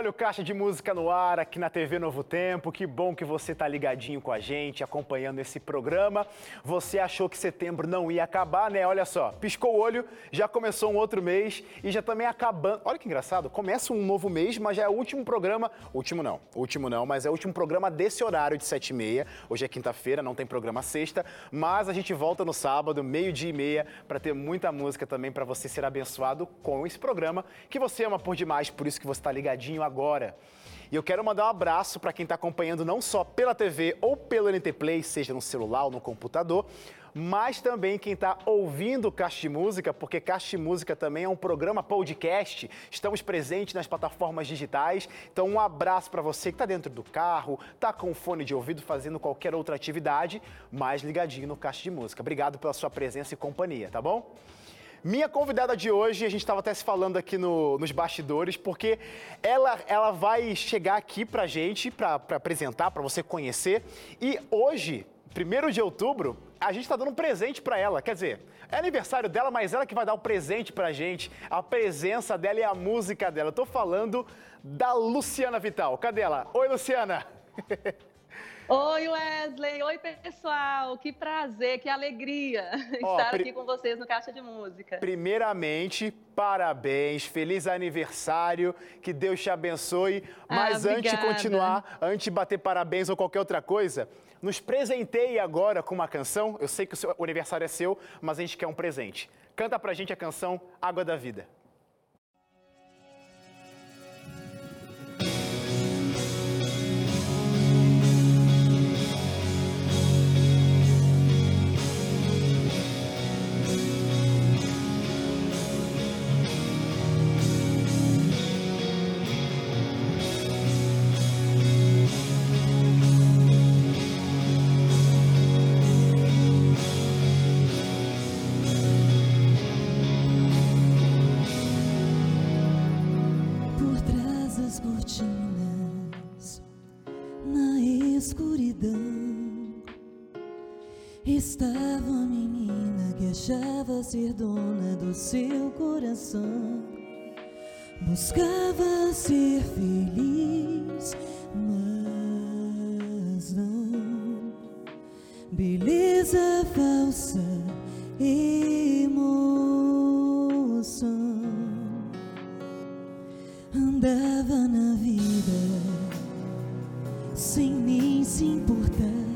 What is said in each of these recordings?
Olha o Caixa de Música no ar aqui na TV Novo Tempo. Que bom que você está ligadinho com a gente, acompanhando esse programa. Você achou que setembro não ia acabar, né? Olha só, piscou o olho, já começou um outro mês e já também acabando. Olha que engraçado, começa um novo mês, mas já é o último programa. Último não, último não, mas é o último programa desse horário de 7 e meia. Hoje é quinta-feira, não tem programa sexta, mas a gente volta no sábado, meio-dia e meia, para ter muita música também para você ser abençoado com esse programa que você ama por demais, por isso que você está ligadinho agora. E eu quero mandar um abraço para quem está acompanhando não só pela TV ou pelo NT Play, seja no celular ou no computador, mas também quem está ouvindo Caixa de Música, porque Caixa de Música também é um programa podcast. Estamos presentes nas plataformas digitais. Então, um abraço para você que está dentro do carro, está com fone de ouvido, fazendo qualquer outra atividade, mas ligadinho no Caixa de Música. Obrigado pela sua presença e companhia, tá bom? Minha convidada de hoje, a gente estava até se falando aqui no, nos bastidores, porque ela, ela vai chegar aqui pra gente, para apresentar, para você conhecer. E hoje, 1 de outubro, a gente está dando um presente para ela. Quer dizer, é aniversário dela, mas ela que vai dar o um presente para gente. A presença dela e a música dela. Eu tô falando da Luciana Vital. Cadê ela? Oi, Luciana! Oi, Wesley. Oi, pessoal. Que prazer, que alegria Ó, estar aqui com vocês no Caixa de Música. Primeiramente, parabéns, feliz aniversário, que Deus te abençoe. Mas ah, antes de continuar, antes de bater parabéns ou qualquer outra coisa, nos presenteie agora com uma canção. Eu sei que o, seu, o aniversário é seu, mas a gente quer um presente. Canta pra gente a canção Água da Vida. Ser dona do seu coração. Buscava ser feliz, mas não. Beleza falsa, emoção. Andava na vida sem nem se importar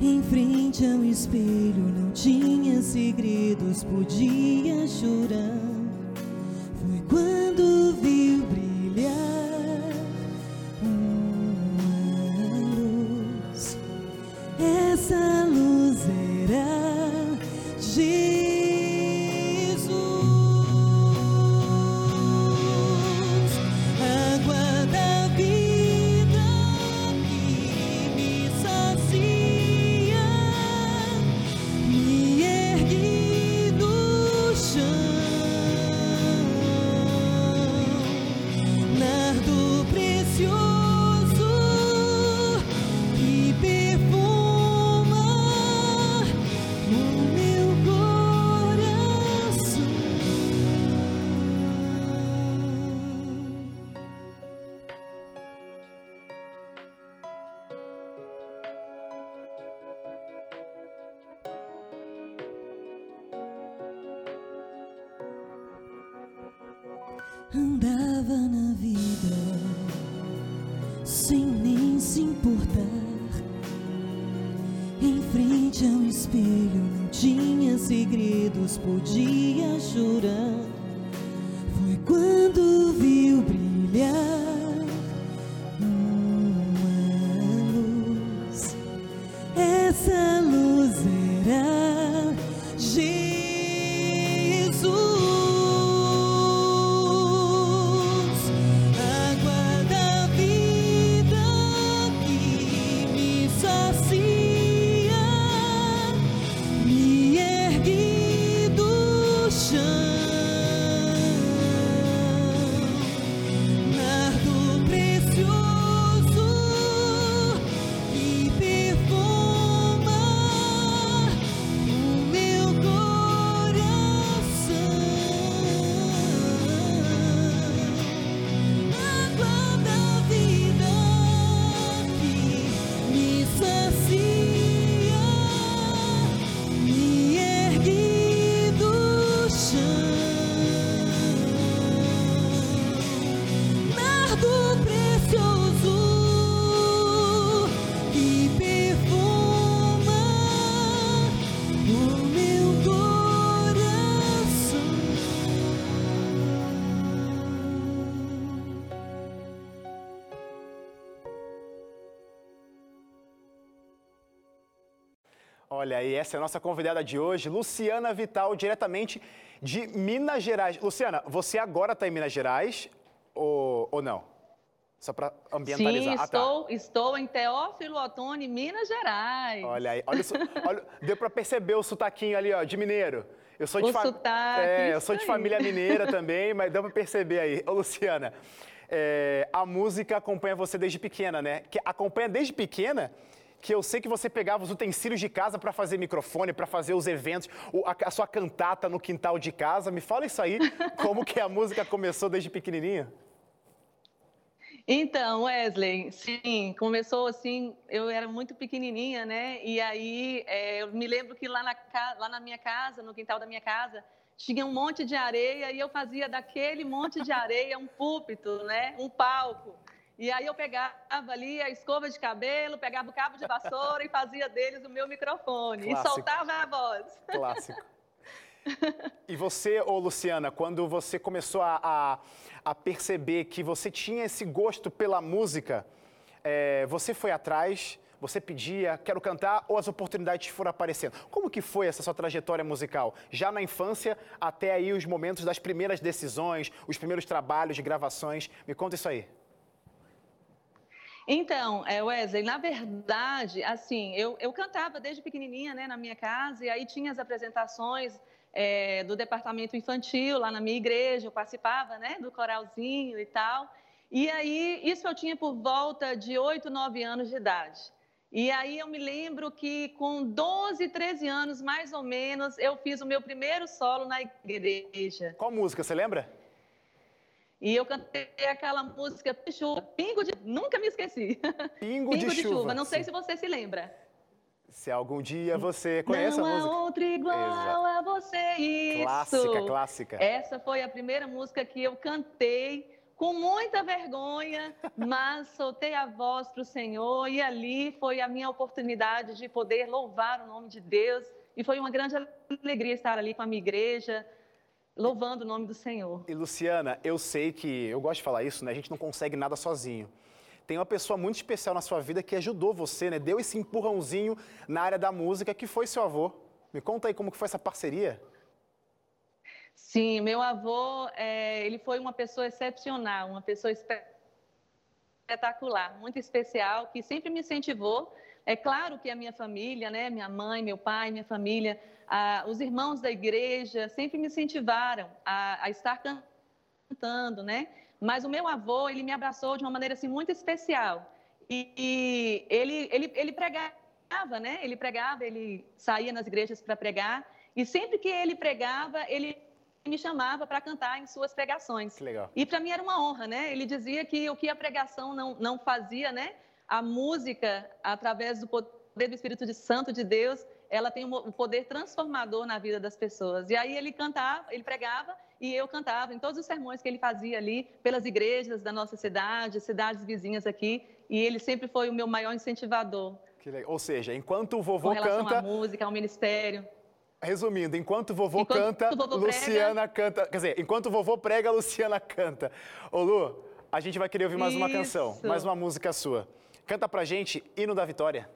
em frente ao espelho não tinha segredos, podia chorar. Foi quando viu brilhar uma luz. Essa luz era Olha aí, essa é a nossa convidada de hoje, Luciana Vital, diretamente de Minas Gerais. Luciana, você agora está em Minas Gerais ou, ou não? Só para ambientalizar. Sim, estou, ah, tá. estou em Teófilo Otoni, Minas Gerais. Olha aí, olha, olha deu para perceber o sotaquinho ali, ó, de mineiro. Eu sou de, fa... sotaque, é, eu sou de família mineira também, mas deu para perceber aí. Ô, Luciana, é, a música acompanha você desde pequena, né? Que acompanha desde pequena que eu sei que você pegava os utensílios de casa para fazer microfone, para fazer os eventos, a, sua cantata no quintal de casa. Me fala isso aí, como que a música começou desde pequenininha? Então, Wesley, sim, começou assim, eu era muito pequenininha, né? E aí, é, eu me lembro que lá na, lá na minha casa, no quintal da minha casa, tinha um monte de areia e eu fazia daquele monte de areia um púlpito, né? Um palco. E aí eu pegava ali a escova de cabelo, pegava o cabo de vassoura e fazia deles o meu microfone. Clássico. E soltava a voz. Clássico. E você, ô Luciana, quando você começou a, a, a perceber que você tinha esse gosto pela música, é, você foi atrás, você pedia, quero cantar, ou as oportunidades foram aparecendo? Como que foi essa sua trajetória musical? Já na infância, até aí os momentos das primeiras decisões, os primeiros trabalhos de gravações. Me conta isso aí. Então, é, Wesley, na verdade, assim, eu, eu cantava desde pequenininha, né, na minha casa, e aí tinha as apresentações é, do departamento infantil lá na minha igreja, eu participava, né, do coralzinho e tal. E aí, isso eu tinha por volta de 8, 9 anos de idade. E aí eu me lembro que com 12, 13 anos, mais ou menos, eu fiz o meu primeiro solo na igreja. Qual música, você lembra? E eu cantei aquela música Chuva, Pingo de... Nunca me esqueci. Pingo, Pingo de, de, chuva. chuva. Não sei se você se lembra. Se algum dia você conhece Não a música. Não há outro igual Exato. a você, isso. Clássica, clássica. Essa foi a primeira música que eu cantei com muita vergonha, mas soltei a voz para o Senhor e ali foi a minha oportunidade de poder louvar o nome de Deus. E foi uma grande alegria estar ali com a minha igreja, louvando o nome do Senhor. E Luciana, eu sei que, eu gosto de falar isso, né? A gente não consegue nada sozinho. Tem uma pessoa muito especial na sua vida que ajudou você, né? Deu esse empurrãozinho na área da música, que foi seu avô. Me conta aí como que foi essa parceria. Sim, meu avô, é, ele foi uma pessoa excepcional, uma pessoa espetacular, muito especial, que sempre me incentivou. É claro que a minha família, né, minha mãe, meu pai, minha família, ah, os irmãos da igreja sempre me incentivaram a, a, estar cantando, né? Mas o meu avô, ele me abraçou de uma maneira assim muito especial. E, e ele, ele, ele pregava, né? Ele pregava, ele saía nas igrejas para pregar. E sempre que ele pregava, ele me chamava para cantar em suas pregações. Que legal. E para mim era uma honra, né? Ele dizia que o que a pregação não, não fazia, né? A música, através do poder do Espírito Santo de Deus, ela tem um poder transformador na vida das pessoas. E aí ele cantava, ele pregava e eu cantava em todos os sermões que ele fazia ali pelas igrejas da nossa cidade, cidades vizinhas aqui, e ele sempre foi o meu maior incentivador. Ou seja, enquanto o vovô com relação canta, à música, ao ministério. Resumindo, enquanto o vovô enquanto canta, o vovô Luciana prega... canta. Quer dizer, enquanto o vovô prega, Luciana canta. Ô Lu, a gente vai querer ouvir mais Isso. uma canção, mais uma música sua. Canta pra gente Hino da Vitória.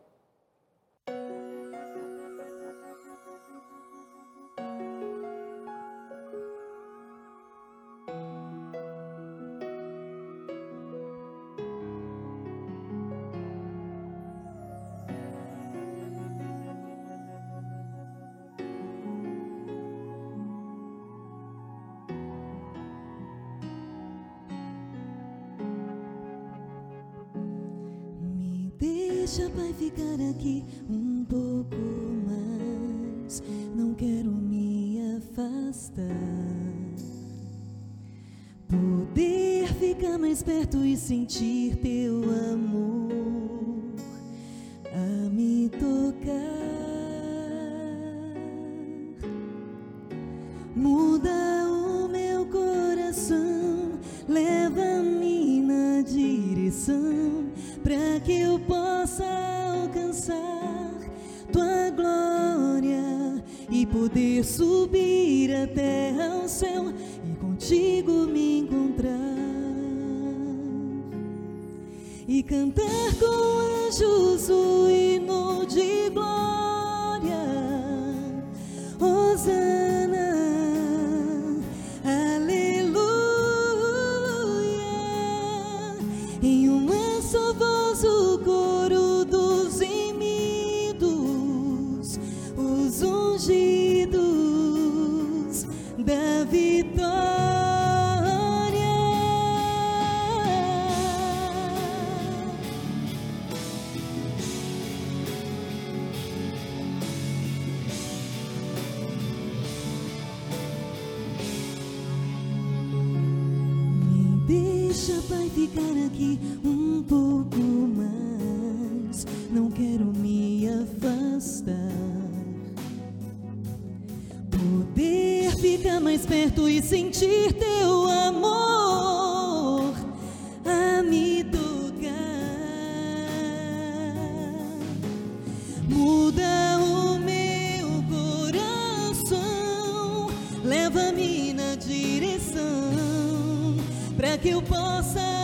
Poder ficar mais perto e sentir teu amor que eu possa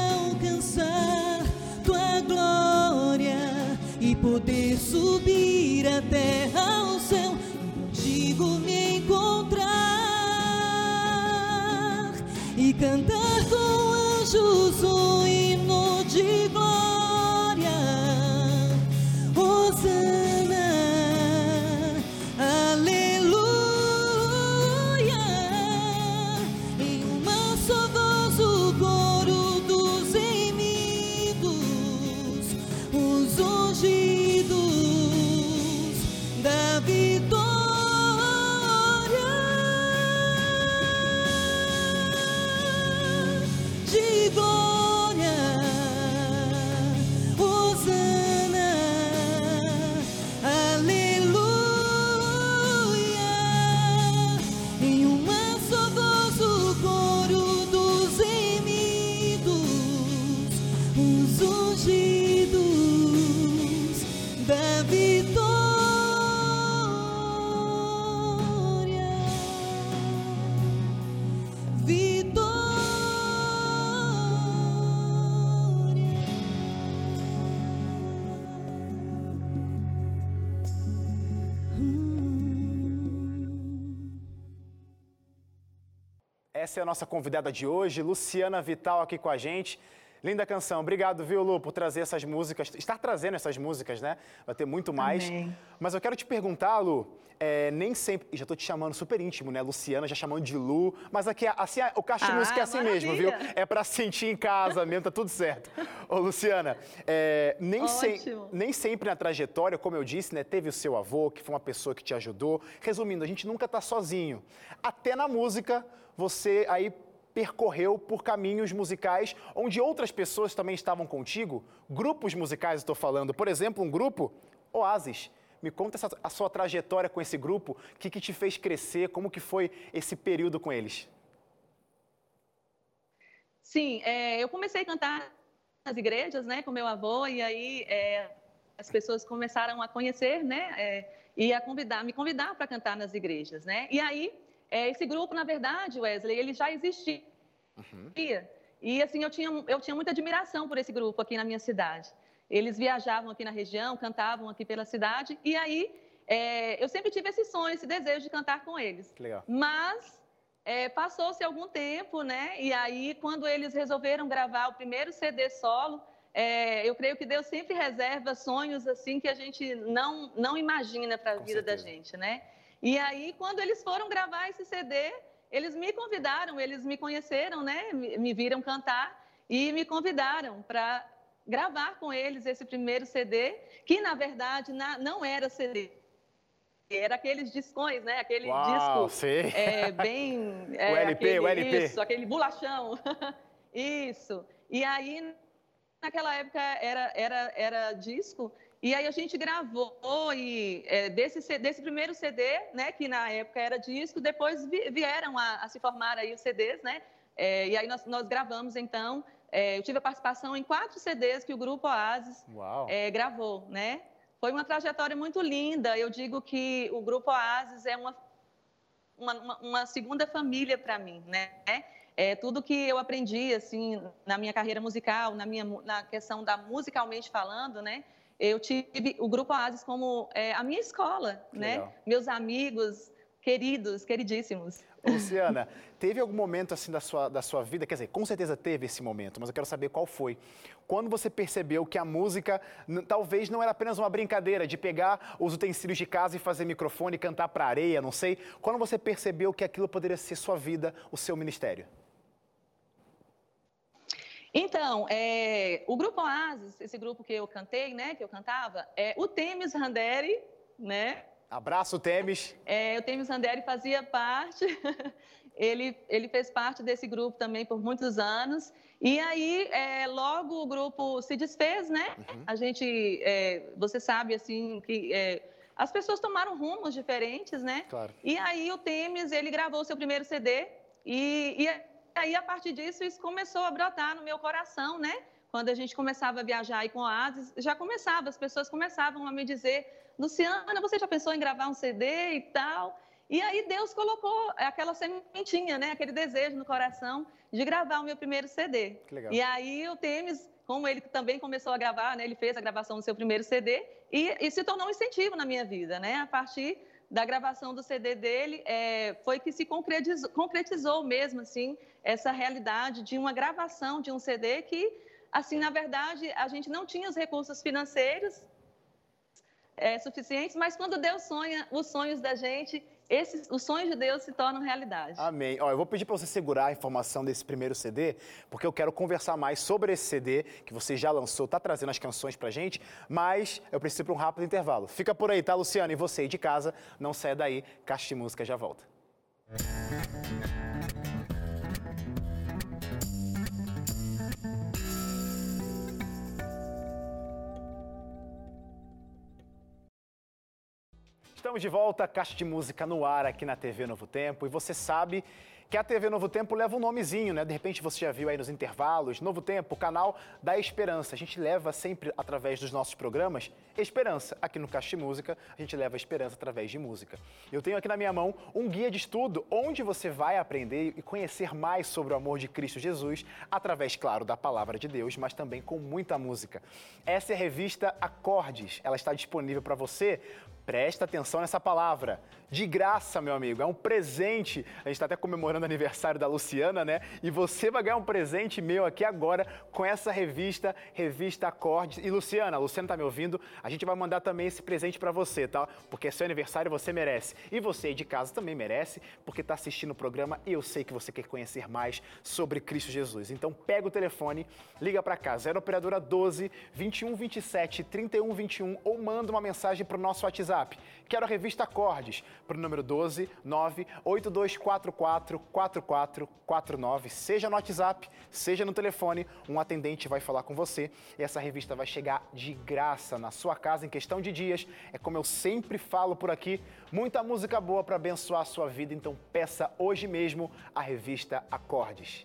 poder subir até ao céu. E contigo me encontrar e cantar com Essa é a nossa convidada de hoje, Luciana Vital, aqui com a gente. Linda canção. Obrigado, viu, Lu, por trazer essas músicas, estar trazendo essas músicas, né? Vai ter muito mais. Amém. Mas eu quero te perguntar, Lu, é, nem sempre. Já tô te chamando super íntimo, né? Luciana, já chamando de Lu. Mas aqui, assim, o Caixa Ah, Música é assim mesmo, viu? maravilha. É pra sentir em casa mesmo, tá tudo certo. Ô, Luciana, é, nem, Ótimo. nem sempre na trajetória, como eu disse, né? Teve o seu avô, que foi uma pessoa que te ajudou. Resumindo, a gente nunca tá sozinho. Até na música, você aí percorreu por caminhos musicais onde outras pessoas também estavam contigo? Grupos musicais, estou falando. Por exemplo, um grupo, Oasis. Me conta essa- a sua trajetória com esse grupo, o que, que te fez crescer, como que foi esse período com eles? Sim, é, eu comecei a cantar nas igrejas, né, com meu avô, e aí é, as pessoas começaram a conhecer, né, é, e a convidar, me convidar para cantar nas igrejas, né. E aí é, esse grupo, na verdade, Wesley, ele já existia. E assim eu tinha eu tinha muita admiração por esse grupo aqui na minha cidade. Eles viajavam aqui na região, cantavam aqui pela cidade, e aí é, eu sempre tive esse sonho, esse desejo de cantar com eles. Legal. Mas é, passou-se algum tempo, né? E aí, quando eles resolveram gravar o primeiro CD solo, é, eu creio que Deus sempre reserva sonhos assim que a gente não, não imagina para a vida da certeza. gente, né? E aí, quando eles foram gravar esse CD, eles me convidaram, eles me conheceram, né? Me, viram cantar e me convidaram para gravar com eles esse primeiro CD, que na verdade na- não era CD. Era aqueles discões, né? Aquele Uau, disco sei. é, bem. é, O LP, o aquele- LP. Isso, aquele bolachão. isso. E aí, naquela época, era, era, era disco. E aí a gente gravou e é, desse, desse primeiro CD, né, que na época era disco, depois vi- vieram a, a se formar aí os CDs, né? É, e aí nós, nós gravamos, então, é, eu tive a participação em quatro CDs que o Grupo Oasis é, gravou, né? Foi uma trajetória muito linda. Eu digo que o Grupo Oasis é uma, uma, uma- segunda família para mim, né? É, tudo que eu aprendi, assim, na minha carreira musical, na, minha, na questão da musicalmente falando, né? Eu tive o Grupo Oasis como é, a minha escola, né? Meus amigos, queridos, queridíssimos. Luciana, teve algum momento assim da sua, da sua vida, quer dizer, com certeza teve esse momento, mas eu quero saber qual foi. Quando você percebeu que a música talvez não era apenas uma brincadeira de pegar os utensílios de casa e fazer microfone e cantar para areia, não sei. Quando você percebeu que aquilo poderia ser sua vida, o seu ministério? Então, é, o grupo Oasis, esse grupo que eu cantei, né, que eu cantava, é o Temis Randeri, né, Abraço, Temes. É, o Temes Randeri fazia parte, ele, ele fez parte desse grupo também por muitos anos. E aí, é, logo o grupo se desfez, né? Uhum. A gente, é, você sabe, assim, que é, as pessoas tomaram rumos diferentes, né? Claro. E aí o Temes, ele gravou o seu primeiro CD e, e aí, a partir disso, isso começou a brotar no meu coração, né? Quando a gente começava a viajar aí com Oasis, já começava, as pessoas começavam a me dizer Luciana, você já pensou em gravar um CD e tal? E aí Deus colocou aquela sementinha, né? Aquele desejo no coração de gravar o meu primeiro CD. Que legal. E aí o Temes, como ele também começou a gravar, né? Ele fez a gravação do seu primeiro CD e, e se tornou um incentivo na minha vida, né? A partir da gravação do CD dele, é, foi que se concretizou, concretizou mesmo, assim, essa realidade de uma gravação de um CD que, assim, na verdade, a gente não tinha os recursos financeiros é, suficientes, mas quando Deus sonha os sonhos da gente, esses, os sonhos de Deus se tornam realidade. Amém. Ó, eu vou pedir para você segurar a informação desse primeiro CD, porque eu quero conversar mais sobre esse CD que você já lançou, tá trazendo as canções pra gente, mas eu preciso para um rápido intervalo. Fica por aí, tá, Luciano? E você aí de casa, não saia daí, Caixa de Música já volta. Música Estamos de volta, Caixa de Música no ar aqui na TV Novo Tempo. E você sabe que a TV Novo Tempo leva um nomezinho, né? De repente você já viu aí nos intervalos, Novo Tempo, canal da Esperança. A gente leva sempre através dos nossos programas esperança. Aqui no Caixa de Música, a gente leva esperança através de música. Eu tenho aqui na minha mão um guia de estudo onde você vai aprender e conhecer mais sobre o amor de Cristo Jesus, através, claro, da palavra de Deus, mas também com muita música. Essa é a revista Acordes. Ela está disponível para você Presta atenção nessa palavra. De graça, meu amigo. É um presente. A gente está até comemorando o aniversário da Luciana, né? E você vai ganhar um presente meu aqui agora com essa revista, Revista Acordes. E Luciana, Luciana tá me ouvindo? A gente vai mandar também esse presente para você, tá? Porque é seu aniversário você merece. E você aí de casa também merece, porque está assistindo o programa e eu sei que você quer conhecer mais sobre Cristo Jesus. Então pega o telefone, liga para cá, 0 operadora 12 21 27 31 21 ou manda uma mensagem para o nosso WhatsApp. Quero a revista Acordes para o número 12 98244 4449. Seja no WhatsApp, seja no telefone, um atendente vai falar com você e essa revista vai chegar de graça na sua casa em questão de dias. É como eu sempre falo por aqui, muita música boa para abençoar a sua vida, então peça hoje mesmo a revista Acordes.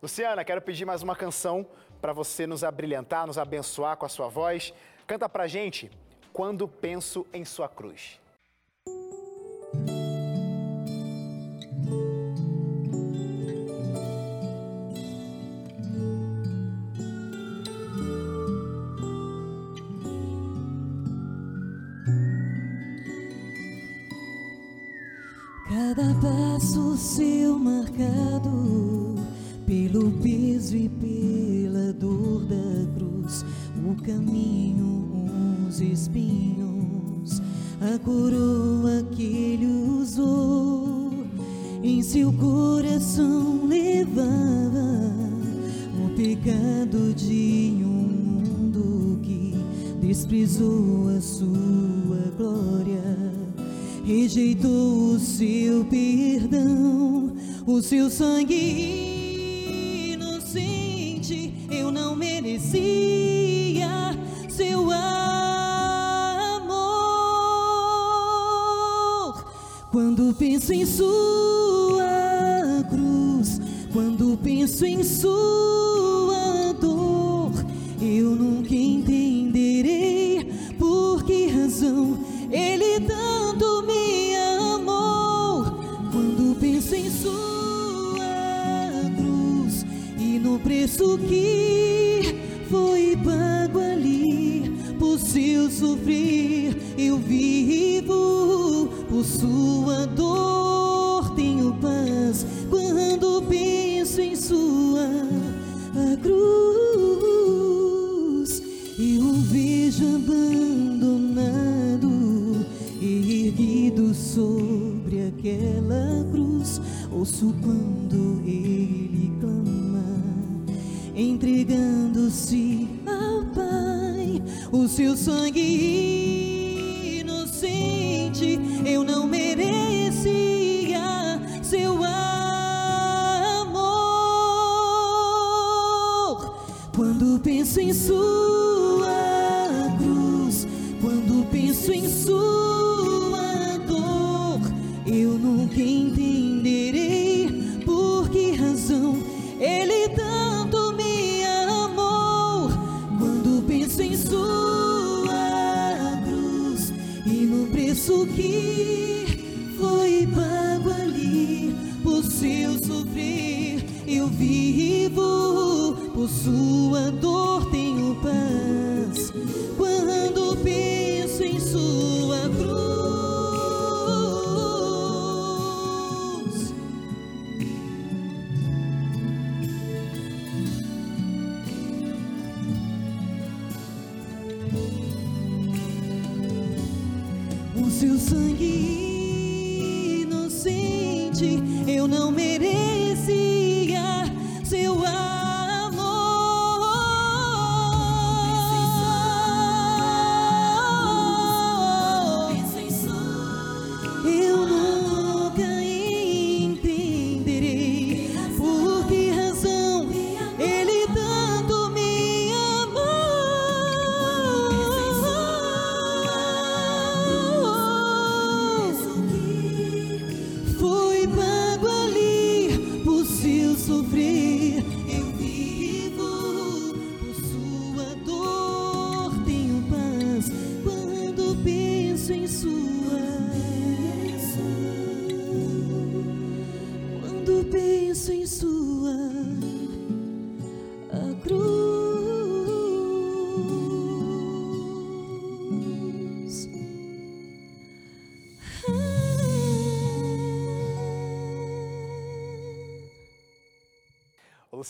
Luciana, quero pedir mais uma canção para você nos abrilhantar, nos abençoar com a sua voz. Canta pra gente quando penso em Sua cruz. Cada passo seu marcado pelo peso e pela dor da cruz, o caminho os espinhos, a coroa que ele usou, em seu coração levava o pecado de um mundo que desprezou a sua glória, rejeitou o seu perdão, o seu sangue inocente, eu não merecia seu amor. Quando penso em Sua cruz, quando penso em Sua dor, eu nunca entenderei por que razão Ele tanto me amou. Quando penso em Sua cruz e no preço que foi pago ali por seu sofrer, eu vivo sua dor tenho paz quando penso em sua cruz. Eu vejo abandonado, erguido sobre aquela cruz. Ouço quando ele clama, entregando-se ao Pai, o seu sangue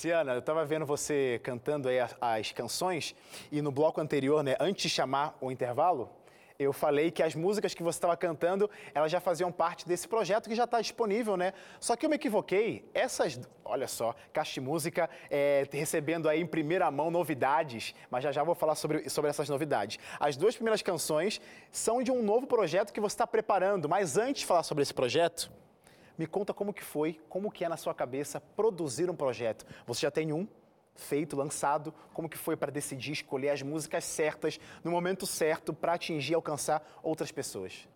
Luciana, eu estava vendo você cantando aí as, as canções e no bloco anterior, né, antes de chamar o intervalo, eu falei que as músicas que você estava cantando, elas já faziam parte desse projeto que já está disponível, né? Só que eu me equivoquei. Essas, olha só, Caixa de Música é, recebendo aí em primeira mão novidades, mas já já vou falar sobre, sobre essas novidades. As duas primeiras canções são de um novo projeto que você está preparando, mas antes de falar sobre esse projeto, me conta como que foi, como que é na sua cabeça produzir um projeto. Você já tem um feito, lançado, como que foi para decidir escolher as músicas certas no momento certo para atingir e alcançar outras pessoas?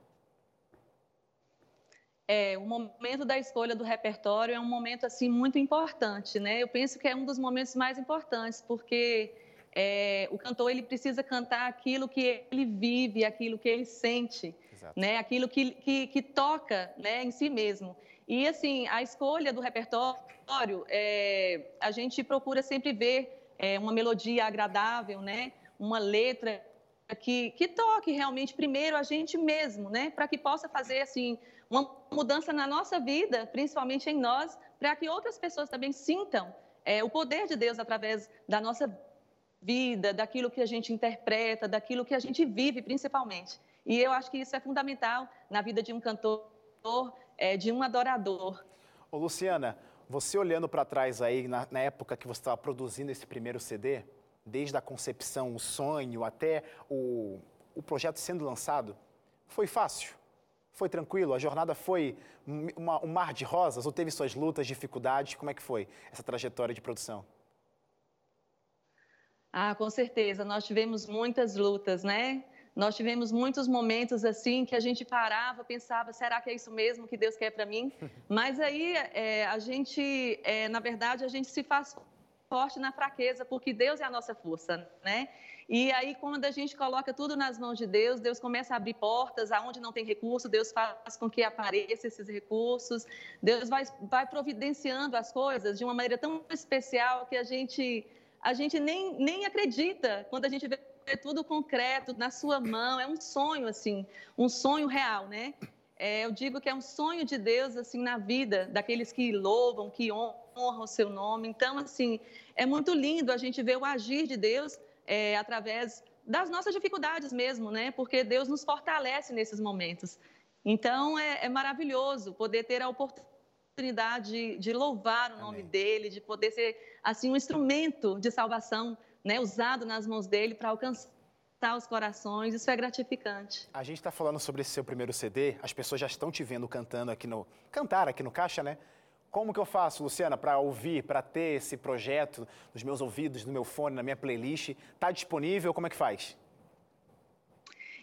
É, o momento da escolha do repertório é um momento assim muito importante, né? Eu penso que é um dos momentos mais importantes, porque é, o cantor ele precisa cantar aquilo que ele vive, aquilo que ele sente, Exato. né? Aquilo que, que, que toca, né? Em si mesmo. E assim, a escolha do repertório, é, a gente procura sempre ver é, uma melodia agradável, né? Uma letra que, que toque realmente primeiro a gente mesmo, né? Para que possa fazer assim uma mudança na nossa vida, principalmente em nós, para que outras pessoas também sintam é, o poder de Deus através da nossa vida, daquilo que a gente interpreta, daquilo que a gente vive, principalmente. E eu acho que isso é fundamental na vida de um cantor, é, de um adorador. Ô, Luciana, você olhando para trás aí, na, na época que você estava produzindo esse primeiro CD, desde a concepção, o sonho, até o, o projeto sendo lançado, foi fácil? Foi tranquilo? A jornada foi um, uma- um mar de rosas? Ou teve suas lutas, dificuldades? Como é que foi essa trajetória de produção? Ah, com certeza. Nós tivemos muitas lutas, né? Nós tivemos muitos momentos assim que a gente parava, pensava, será que é isso mesmo que Deus quer para mim? Mas aí é, a gente, é, na verdade, a gente se faz forte na fraqueza, porque Deus é a nossa força, né? E aí, quando a gente coloca tudo nas mãos de Deus, Deus começa a abrir portas, aonde não tem recurso, Deus faz com que apareçam esses recursos, Deus vai, vai providenciando as coisas de uma maneira tão especial que a gente, a gente nem, nem acredita quando a gente vê tudo concreto na sua mão, é um sonho, assim, um sonho real, né? é, eu digo que é um sonho de Deus assim na vida daqueles que louvam, que honram o seu nome. Então, assim, é muito lindo a gente ver o agir de Deus é, através das nossas dificuldades mesmo, né? Porque Deus nos fortalece nesses momentos. Então, é, é maravilhoso poder ter a oportunidade de, de louvar o nome Amém. dele, de poder ser assim um instrumento de salvação, né? Usado nas mãos dele para alcançar os corações, isso é gratificante. A gente está falando sobre esse seu primeiro CD, as pessoas já estão te vendo cantando aqui no. cantar aqui no Caixa, né? Como que eu faço, Luciana, para ouvir, para ter esse projeto nos meus ouvidos, no meu fone, na minha playlist? Está disponível? Como é que faz?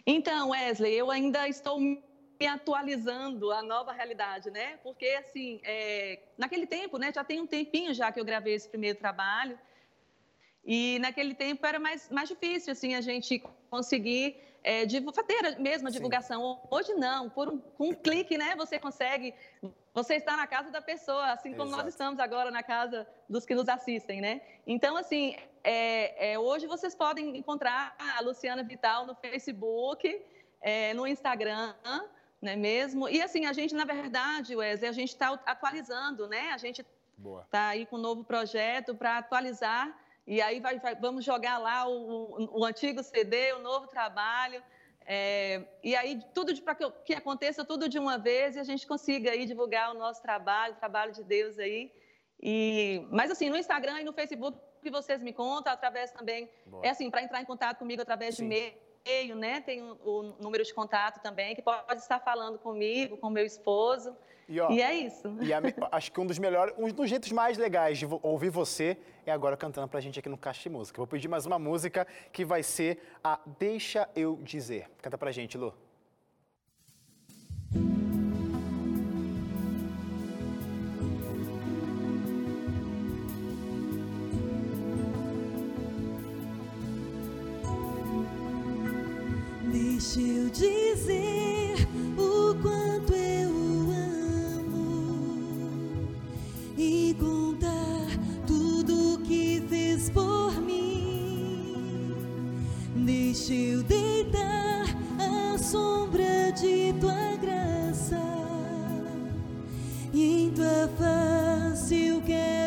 Então, Wesley, eu ainda estou me atualizando a nova realidade, né? Porque, assim, é... naquele tempo, né, já tem um tempinho já que eu gravei esse primeiro trabalho, e naquele tempo era mais, mais difícil, assim, a gente conseguir é, ter mesmo a divulgação. Sim. Hoje não, por um, com um clique, né, você consegue, você está na casa da pessoa, assim como Exato. nós estamos agora na casa dos que nos assistem, né? Então, assim, é, é, hoje vocês podem encontrar a Luciana Vital no Facebook, é, no Instagram, não é mesmo? E assim, a gente, na verdade, Wesley, a gente está atualizando, né? A gente está aí com um novo projeto para atualizar e aí vai, vai, vamos jogar lá o, o, antigo CD, o novo trabalho. É, e aí tudo para que, que, aconteça tudo de uma vez e a gente consiga aí divulgar o nosso trabalho, o trabalho de Deus aí. E, mas assim, no Instagram e no Facebook que vocês me contam, através também. Boa. É assim, para entrar em contato comigo através Sim. de e-mail, né? Tem o, o, número de contato também, que pode estar falando comigo, com meu esposo. E, ó, e é isso. E a, acho que um dos melhores, um dos jeitos mais legais de ouvir você é agora cantando pra gente aqui no Caixa de Música. Vou pedir mais uma música que vai ser a Deixa Eu Dizer. Canta pra gente, Lu. Deixa eu dizer o quanto eu e contar tudo que fez por mim. Deixa eu deitar a sombra de tua graça e em tua face eu quero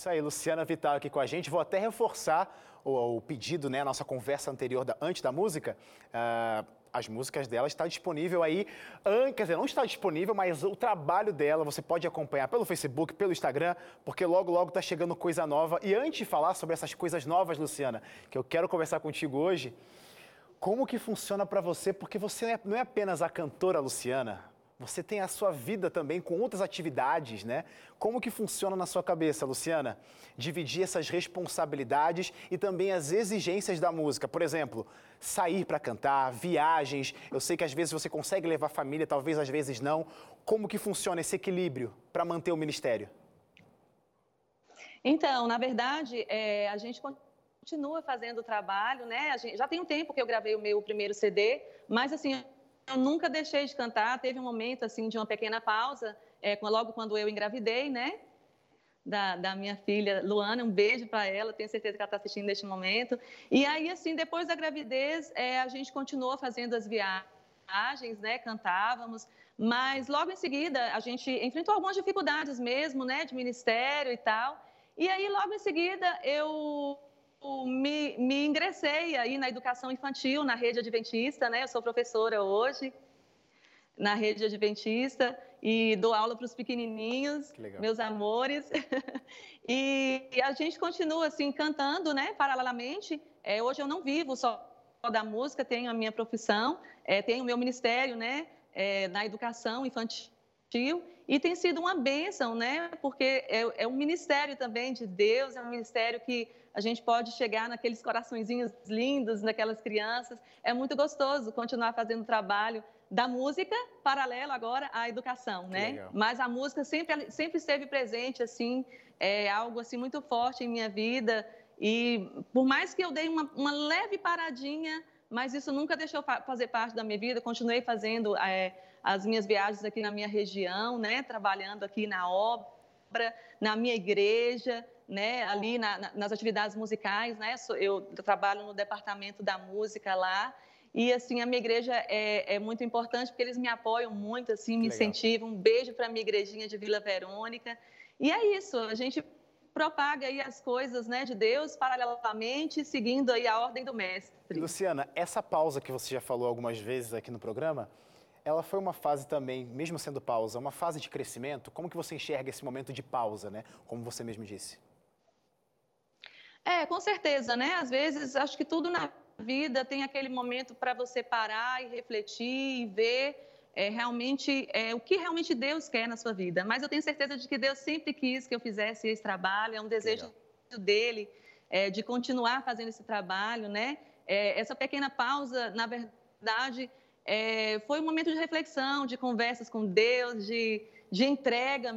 isso aí, Luciana Vital aqui com a gente. Vou até reforçar o, o pedido, né, a nossa conversa anterior, da, antes da música. Uh, as músicas dela está disponível aí, quer dizer, não está disponível, mas o trabalho dela você pode acompanhar pelo Facebook, pelo Instagram, porque logo, logo está chegando coisa nova. E antes de falar sobre essas coisas novas, Luciana, que eu quero conversar contigo hoje, como que funciona para você? Porque você não é apenas a cantora Luciana, você tem a sua vida também com outras atividades, né? Como que funciona na sua cabeça, Luciana? Dividir essas responsabilidades e também as exigências da música. Por exemplo, sair para cantar, viagens. Eu sei que às vezes você consegue levar a família, talvez às vezes não. Como que funciona esse equilíbrio para manter o ministério? Então, na verdade, é, a gente continua fazendo o trabalho, né? Gente, já tem um tempo que eu gravei o meu primeiro CD, mas assim, eu nunca deixei de cantar. Teve um momento assim de uma pequena pausa, é, logo quando eu engravidei, né? Da, da minha filha Luana, um beijo para ela. Tenho certeza que ela está assistindo neste momento. E aí, assim, depois da gravidez, é, a gente continuou fazendo as viagens, né? Cantávamos, mas logo em seguida a gente enfrentou algumas dificuldades mesmo, né? De ministério e tal. E aí, logo em seguida, eu me, me ingressei aí na educação infantil, na rede adventista, né? Eu sou professora hoje na rede adventista e dou aula para os pequenininhos, meus amores. e, e, a gente continua assim cantando, né? Paralelamente. É, hoje eu não vivo só da música, tenho a minha profissão, é, tenho o meu ministério, né? É, na educação infantil e tem sido uma bênção, né? Porque é, é um ministério também de Deus, é um ministério que a gente pode chegar naqueles coraçõezinhos lindos, naquelas crianças. É muito gostoso continuar fazendo o trabalho da música paralelo agora à educação, né? Legal. Mas a música sempre, sempre esteve presente, assim, é algo assim muito forte em minha vida. E por mais que eu dei uma, uma leve paradinha, mas isso nunca deixou fazer parte da minha vida. Continuei fazendo é, as minhas viagens aqui na minha região, né? Trabalhando aqui na obra, na minha igreja, né, ali na, na, nas atividades musicais, né, eu trabalho no departamento da música lá, e assim, a minha igreja é, é muito importante porque eles me apoiam muito, assim, me incentivam. Um beijo para a minha igrejinha de Vila Verônica. E é isso, a gente propaga aí as coisas né, de Deus paralelamente, seguindo aí a ordem do mestre. Luciana, essa pausa que você já falou algumas vezes aqui no programa, ela foi uma fase também, mesmo sendo pausa, uma fase de crescimento. Como que você enxerga esse momento de pausa, né? Como você mesmo disse. É, com certeza, né? Às vezes, acho que tudo na vida tem aquele momento para você parar e refletir e ver é, realmente é, o que realmente Deus quer na sua vida. Mas eu tenho certeza de que Deus sempre quis que eu fizesse esse trabalho, é um desejo Legal. dele é, de continuar fazendo esse trabalho, né? É, essa pequena pausa, na verdade, é, foi um momento de reflexão, de conversas com Deus, de, de entrega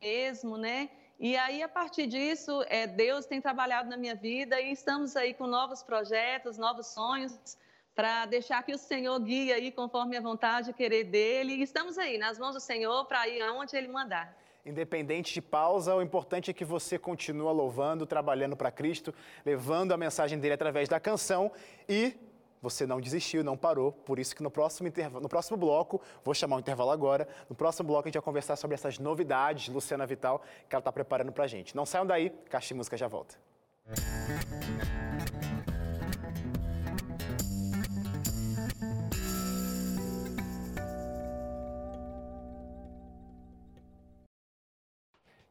mesmo, né? E aí, a partir disso, é, Deus tem trabalhado na minha vida e estamos aí com novos projetos, novos sonhos, para deixar que o Senhor guie aí conforme a vontade e querer dele. E estamos aí, nas mãos do Senhor, para ir aonde Ele mandar. Independente de pausa, o importante é que você continua louvando, trabalhando para Cristo, levando a mensagem dele através da canção e você não desistiu, não parou. Por isso que no próximo, no próximo bloco, vou chamar o intervalo agora, no próximo bloco a gente vai conversar sobre essas novidades, Luciana Vital, que ela está preparando para a gente. Não saiam daí, Caixa Música já volta.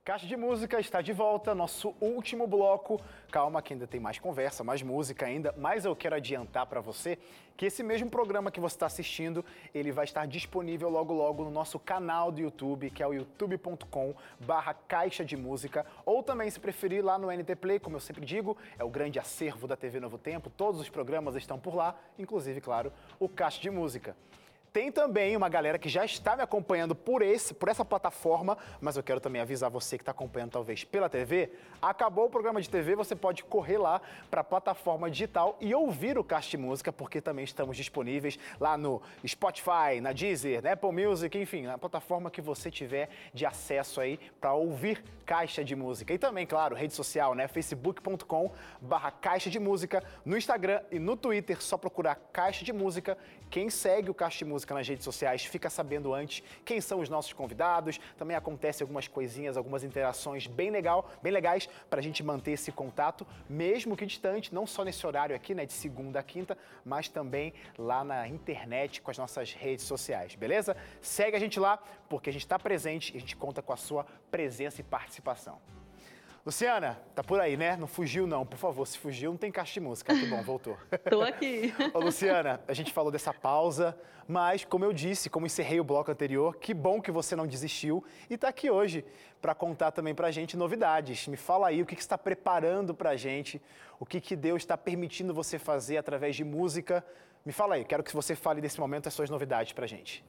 Caixa de Música está de volta, nosso último bloco. Calma que ainda tem mais conversa, mais música ainda, mas eu quero adiantar para você que esse mesmo programa que você está assistindo, ele vai estar disponível logo logo no nosso canal do YouTube, que é o youtube.com barra Caixa de Música, ou também, se preferir, lá no NT Play, como eu sempre digo, é o grande acervo da TV Novo Tempo, todos os programas estão por lá, inclusive, claro, o Caixa de Música. Tem também uma galera que já está me acompanhando por, esse, por essa plataforma, mas eu quero também avisar você que está acompanhando talvez pela TV. Acabou o programa de TV, você pode correr lá para a plataforma digital e ouvir o Cast Música, porque também estamos disponíveis lá no Spotify, na Deezer, na Apple Music, enfim, na plataforma que você tiver de acesso aí para ouvir Caixa de Música. E também, claro, rede social, né? facebook.com barra Caixa de Música, no Instagram e no Twitter, só procurar Caixa de Música. Quem segue o Caixa de Música nas redes sociais fica sabendo antes quem são os nossos convidados. Também acontece algumas coisinhas, algumas interações bem legal, bem legais para a gente manter esse contato, mesmo que distante, não só nesse horário aqui, né, de segunda a quinta, mas também lá na internet com as nossas redes sociais, beleza? Segue a gente lá, porque a gente está presente e a gente conta com a sua presença e participação. Luciana, tá por aí, né? Não fugiu, não. Por favor, se fugiu, não tem caixa de música. Que bom, voltou. Tô aqui. Ô, Luciana, a gente falou dessa pausa, mas como eu disse, como encerrei o bloco anterior, que bom que você não desistiu e tá aqui hoje para contar também pra gente novidades. Me fala aí o que, que está preparando pra gente, o que, que Deus está permitindo você fazer através de música. Me fala aí, quero que você fale nesse momento as suas novidades pra gente.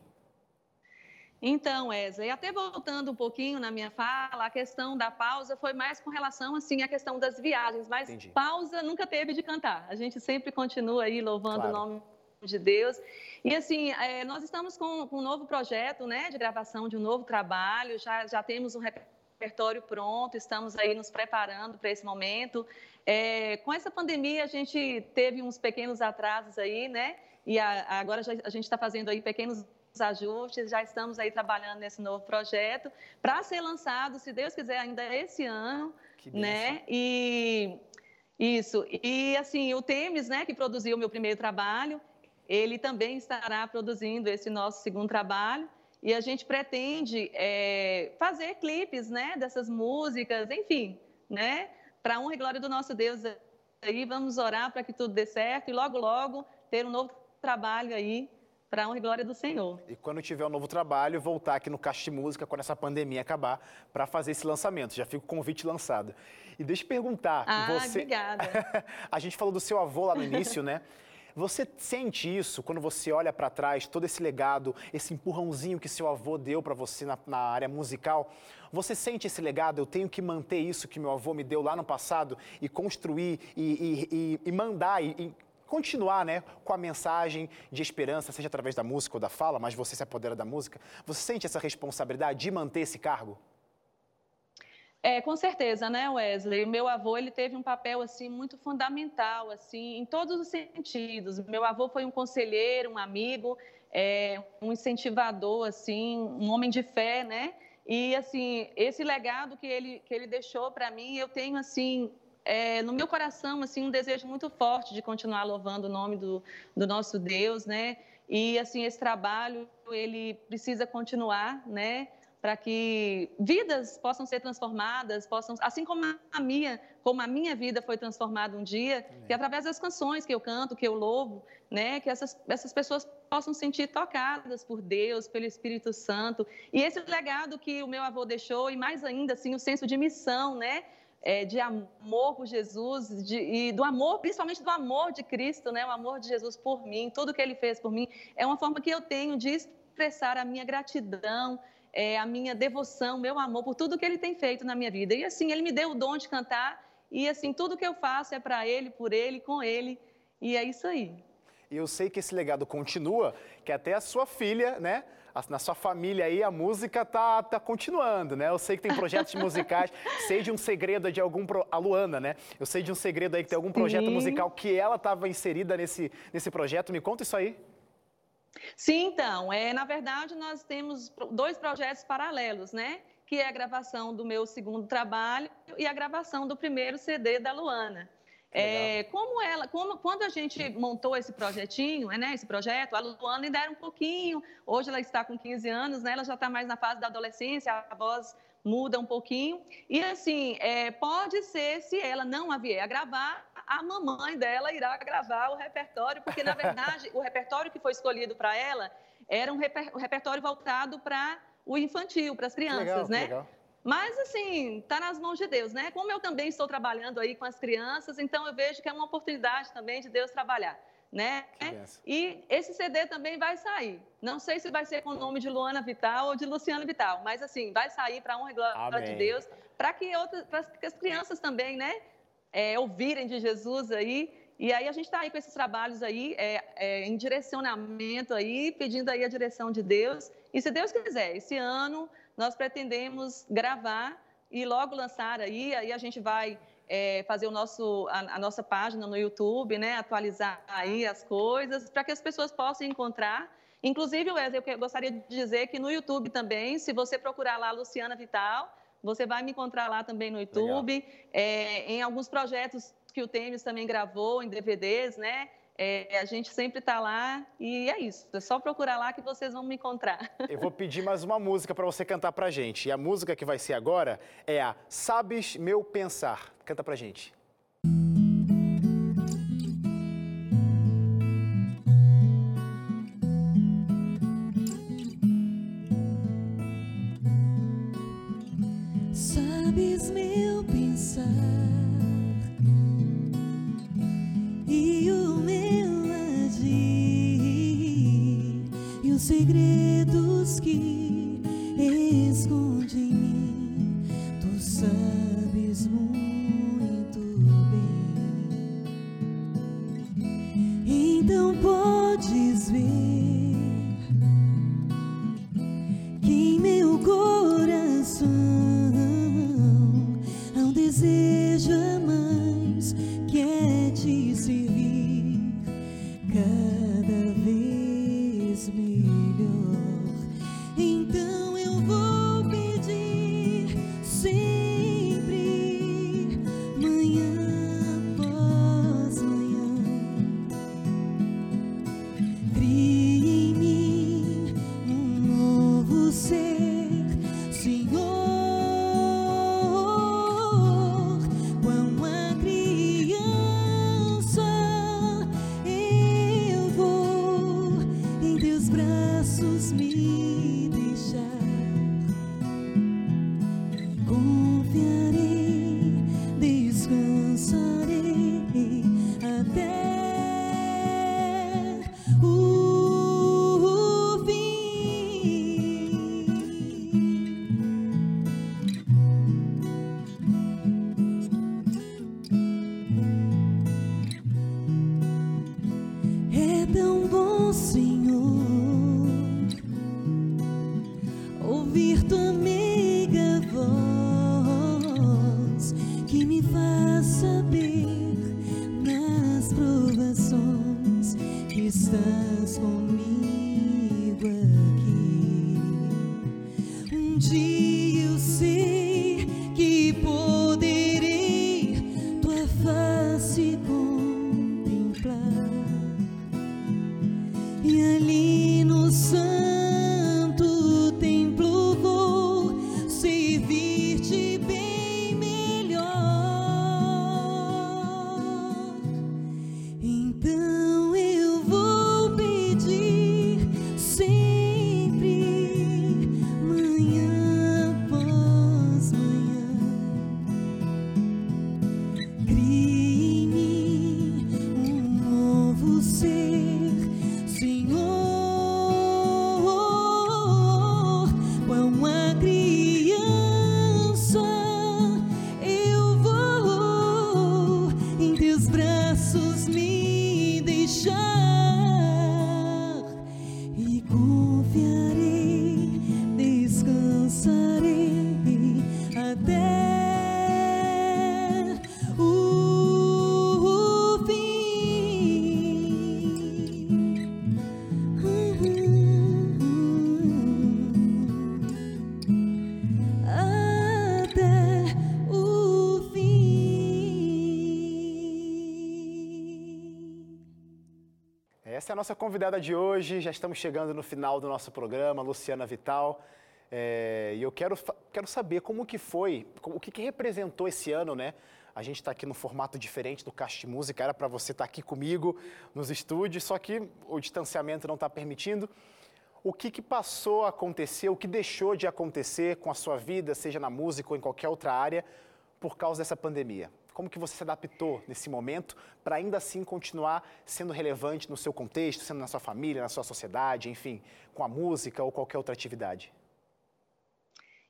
Então, Wesley, até voltando um pouquinho na minha fala, a questão da pausa foi mais com relação, assim, à questão das viagens, mas Entendi. pausa nunca teve de cantar. A gente sempre continua aí louvando claro. o nome de Deus. E assim, é, nós estamos com, com, um novo projeto, né, de gravação de um novo trabalho, já, já temos um repertório pronto, estamos aí nos preparando para esse momento. É, com essa pandemia, a gente teve uns pequenos atrasos aí, né, e a, agora já, a gente está fazendo aí pequenos ajustes, já estamos aí trabalhando nesse novo projeto para ser lançado, se Deus quiser, ainda esse ano, né? E isso. E assim, o Temes, né, que produziu o meu primeiro trabalho, ele também estará produzindo esse nosso segundo trabalho. E a gente pretende é, fazer clipes, né, dessas músicas, enfim, né, para honra e glória do nosso Deus. Aí vamos orar para que tudo dê certo e logo, logo ter um novo trabalho aí para a honra e glória do Senhor. E quando tiver um novo trabalho, voltar aqui no Caixa de Música, quando essa pandemia acabar, para fazer esse lançamento. Já fica o convite lançado. E deixa eu perguntar. Ah, você... obrigada. a gente falou do seu avô lá no início, né? Você sente isso quando você olha para trás, todo esse legado, esse empurrãozinho que seu avô deu para você na, na, área musical? Você sente esse legado? Eu tenho que manter isso que meu avô me deu lá no passado e construir e, e, e, e mandar e, continuar né, com a mensagem de esperança, seja através da música ou da fala, mas você se apodera da música, você sente essa responsabilidade de manter esse cargo? É, com certeza, né, Wesley? Meu avô ele teve um papel assim muito fundamental, assim, em todos os sentidos. Meu avô foi um conselheiro, um amigo, é, um incentivador, assim, um homem de fé, né? E assim, esse legado que ele que ele deixou para mim, eu tenho assim é, no meu coração assim um desejo muito forte de continuar louvando o nome do, do nosso Deus, né? E assim esse trabalho ele precisa continuar, né? Para que vidas possam ser transformadas, possam, assim como a minha, como a minha vida foi transformada um dia, é. que através das canções que eu canto, que eu louvo, né? Que essas essas pessoas possam sentir tocadas por Deus, pelo Espírito Santo. E esse legado que o meu avô deixou e mais ainda assim o senso de missão, né? É, de amor por Jesus de, e do amor, principalmente do amor de Cristo, né? O amor de Jesus por mim, tudo que Ele fez por mim, é uma forma que eu tenho de expressar a minha gratidão, é, a minha devoção, meu amor por tudo que Ele tem feito na minha vida. E assim, Ele me deu o dom de cantar e assim tudo que eu faço é para Ele, por Ele, com Ele. E é isso aí. E eu sei que esse legado continua, que até a sua filha, né? Na sua família aí a música tá, tá continuando, né? Eu sei que tem projetos musicais, sei de um segredo de algum pro... a Luana, né? Eu sei de um segredo aí que tem algum projeto Sim. musical que ela estava inserida nesse nesse projeto. Me conta isso aí. Sim, então, é, na verdade nós temos dois projetos paralelos, né? Que é a gravação do meu segundo trabalho e a gravação do primeiro CD da Luana. É, como ela, como, quando a gente montou esse projetinho, né, esse projeto, a Luana ainda era um pouquinho, hoje ela está com 15 anos, né, ela já está mais na fase da adolescência, a voz muda um pouquinho. E assim, é, pode ser, se ela não a vier a gravar, a mamãe dela irá gravar o repertório, porque na verdade o repertório que foi escolhido para ela era um, reper, um repertório voltado para o infantil, para as crianças, legal, né? Legal. Mas, assim, está nas mãos de Deus, né? Como eu também estou trabalhando aí com as crianças, então eu vejo que é uma oportunidade também de Deus trabalhar, né? E esse CD também vai sair. Não sei se vai ser com o nome de Luana Vital ou de Luciana Vital, mas, assim, vai sair para honra e glória de Deus, para que, que as crianças também, né, é, ouvirem de Jesus aí. E aí a gente está aí com esses trabalhos aí, é, é, em direcionamento aí, pedindo aí a direção de Deus. E se Deus quiser, esse ano nós pretendemos gravar e logo lançar aí, aí a gente vai é, fazer o nosso, a, a, nossa página no YouTube, né, atualizar aí as coisas, para que as pessoas possam encontrar. Inclusive, Wesley, eu gostaria de dizer que no YouTube também, se você procurar lá Luciana Vital, você vai me encontrar lá também no YouTube, é, em alguns projetos que o Temes também gravou, em DVDs, né, é, a gente sempre está lá e é isso. É só procurar lá que vocês vão me encontrar. Eu vou pedir mais uma música para você cantar para gente. E a música que vai ser agora é a Sabes Meu Pensar. Canta para gente. Sabes meu pensar segredos que ouvir tua amiga voz que me faz saber nas provações que estás comigo nossa convidada de hoje. Já estamos chegando no final do nosso programa, Luciana Vital. É, e eu quero, quero saber como que foi, o que, que representou esse ano, né? A gente está aqui no formato diferente do de Música, era para você estar tá aqui comigo nos estúdios, só que o distanciamento não está permitindo. O que, que passou a acontecer, o que deixou de acontecer com a sua vida, seja na música ou em qualquer outra área, por causa dessa pandemia? Como que você se adaptou nesse momento para ainda assim continuar sendo relevante no seu contexto, sendo na sua família, na sua sociedade, enfim, com a música ou qualquer outra atividade?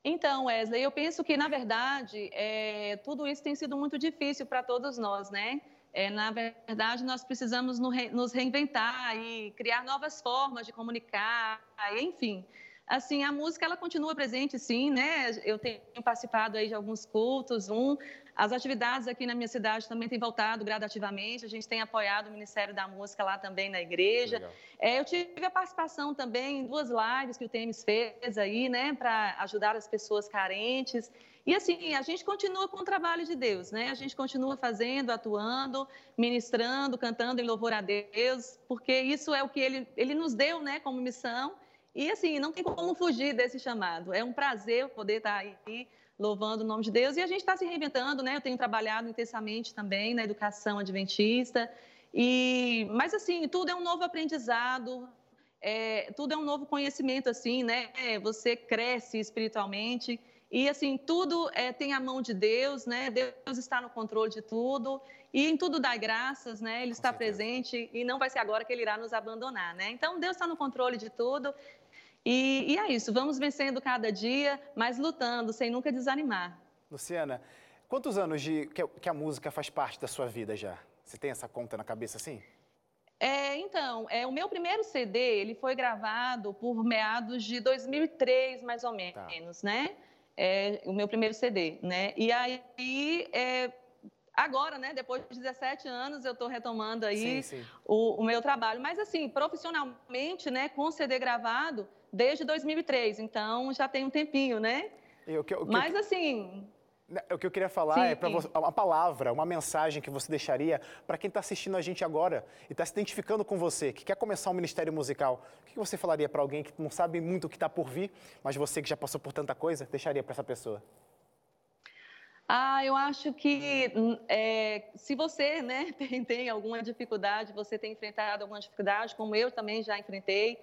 Então, Wesley, eu penso que, na verdade, é, tudo isso tem sido muito difícil para todos nós, né? É, na verdade, nós precisamos nos reinventar e criar novas formas de comunicar, enfim assim, a música ela continua presente, sim, né? Eu tenho participado aí de alguns cultos, um, as atividades aqui na minha cidade também têm voltado gradativamente, a gente tem apoiado o Ministério da Música lá também na igreja. É, eu tive a participação também em duas lives que o Temes fez aí, né, para ajudar as pessoas carentes. E assim, a gente continua com o trabalho de Deus, né? A gente continua fazendo, atuando, ministrando, cantando em louvor a Deus, porque isso é o que ele, ele nos deu, né, como missão. E assim, não tem como fugir desse chamado. É um prazer poder estar aí louvando o nome de Deus. E a gente está se reinventando, né? Eu tenho trabalhado intensamente também na educação adventista. E, mas assim, tudo é um novo aprendizado, é, tudo é um novo conhecimento, assim, né? Você cresce espiritualmente. E assim, tudo é, tem a mão de Deus, né? Deus está no controle de tudo. E em tudo dá graças, né? Ele Com está certeza. presente e não vai ser agora que ele irá nos abandonar, né? Então Deus está no controle de tudo e, e é isso, vamos vencendo cada dia, mas lutando, sem nunca desanimar. Luciana, quantos anos de que, que a música faz parte da sua vida já? Você tem essa conta na cabeça assim? É, então, é, o meu primeiro CD, ele foi gravado por meados de 2003, mais ou tá. menos, tá. né? É, o meu primeiro CD, né? E aí, é, agora, né, depois de 17 anos, eu estou retomando aí sim, sim. O, o, meu trabalho. Mas, assim, profissionalmente, né, com CD gravado, desde 2003, então já tem um tempinho, né? Eu, que, que, Mas assim. Né, o que eu queria falar Sim. é para você uma palavra, uma mensagem que você deixaria para quem está assistindo a gente agora e está se identificando com você, que quer começar um ministério musical. O que você falaria para alguém que não sabe muito o que está por vir, mas você que já passou por tanta coisa, deixaria para essa pessoa? Ah, eu acho que hum, é, se você né, tem, tem alguma dificuldade, você tem enfrentado alguma dificuldade, como eu também já enfrentei,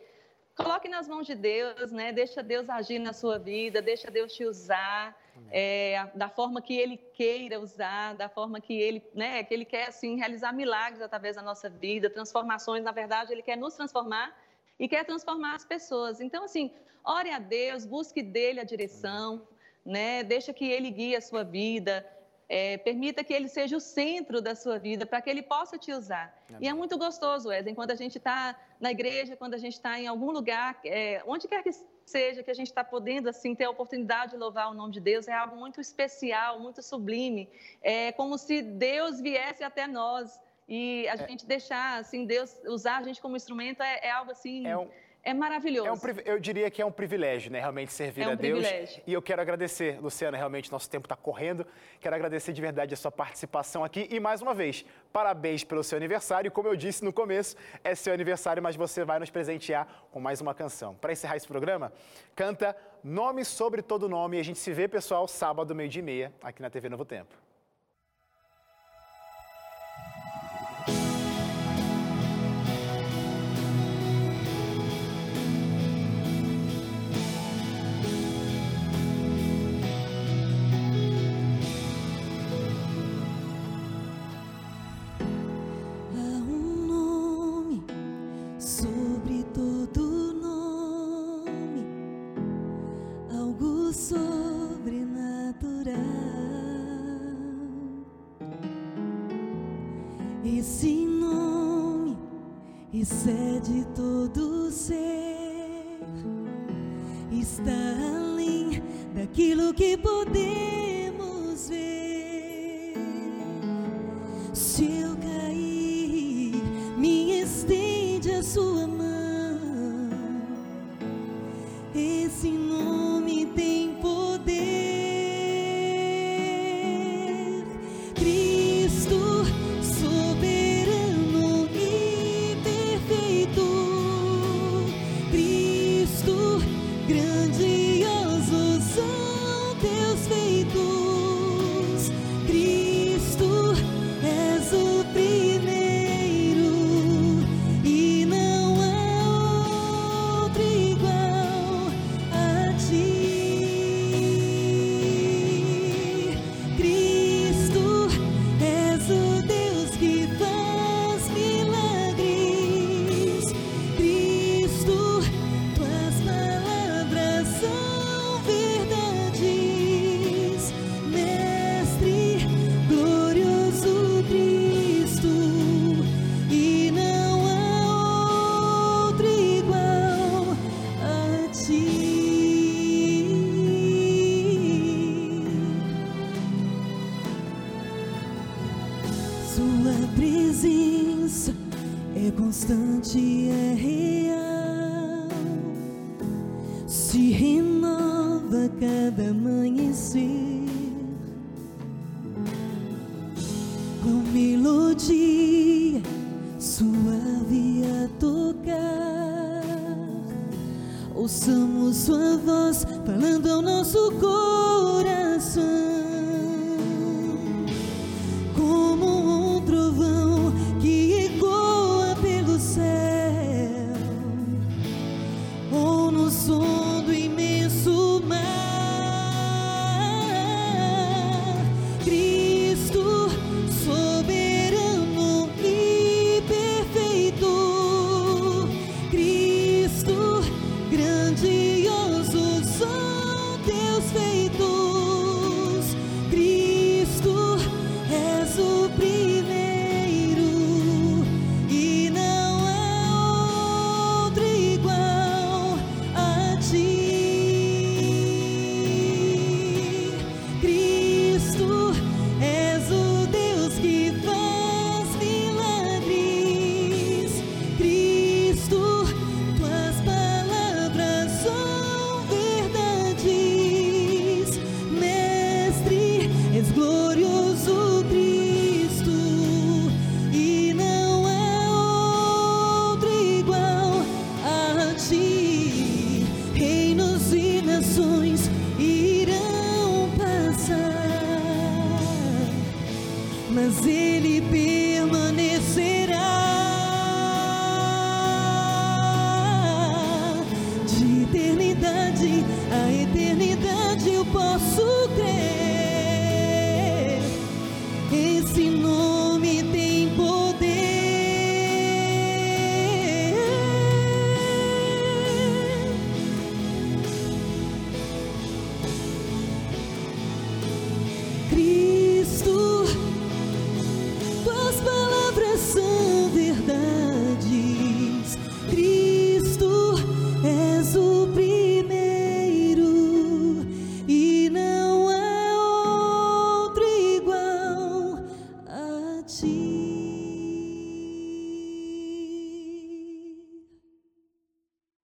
Coloque nas mãos de Deus, né? Deixa Deus agir na sua vida, deixa Deus te usar é, da forma que Ele queira usar, da forma que Ele, né? Que Ele quer assim realizar milagres através da nossa vida, transformações. Na verdade, Ele quer nos transformar e quer transformar as pessoas. Então, assim, ore a Deus, busque dele a direção, né? Deixa que Ele guie a sua vida. É, permita que ele seja o centro da sua vida, para que ele possa te usar. Amém. E é muito gostoso, Eden, quando a gente está na igreja, quando a gente está em algum lugar, é, onde quer que seja, que a gente está podendo assim ter a oportunidade de louvar o nome de Deus, é algo muito especial, muito sublime. É como se Deus viesse até nós e a é. gente deixar assim Deus usar a gente como instrumento é, é algo assim. É um é maravilhoso. É um, eu diria que é um privilégio, né? Realmente servir é um a Deus. Privilégio. E eu quero agradecer, Luciana, realmente nosso tempo está correndo. Quero agradecer de verdade a sua participação aqui. E mais uma vez, parabéns pelo seu aniversário. Como eu disse no começo, é seu aniversário, mas você vai nos presentear com mais uma canção. Para encerrar esse programa, canta Nome sobre Todo Nome. E a gente se vê, pessoal, sábado, meio-dia e meia, aqui na TV Novo Tempo.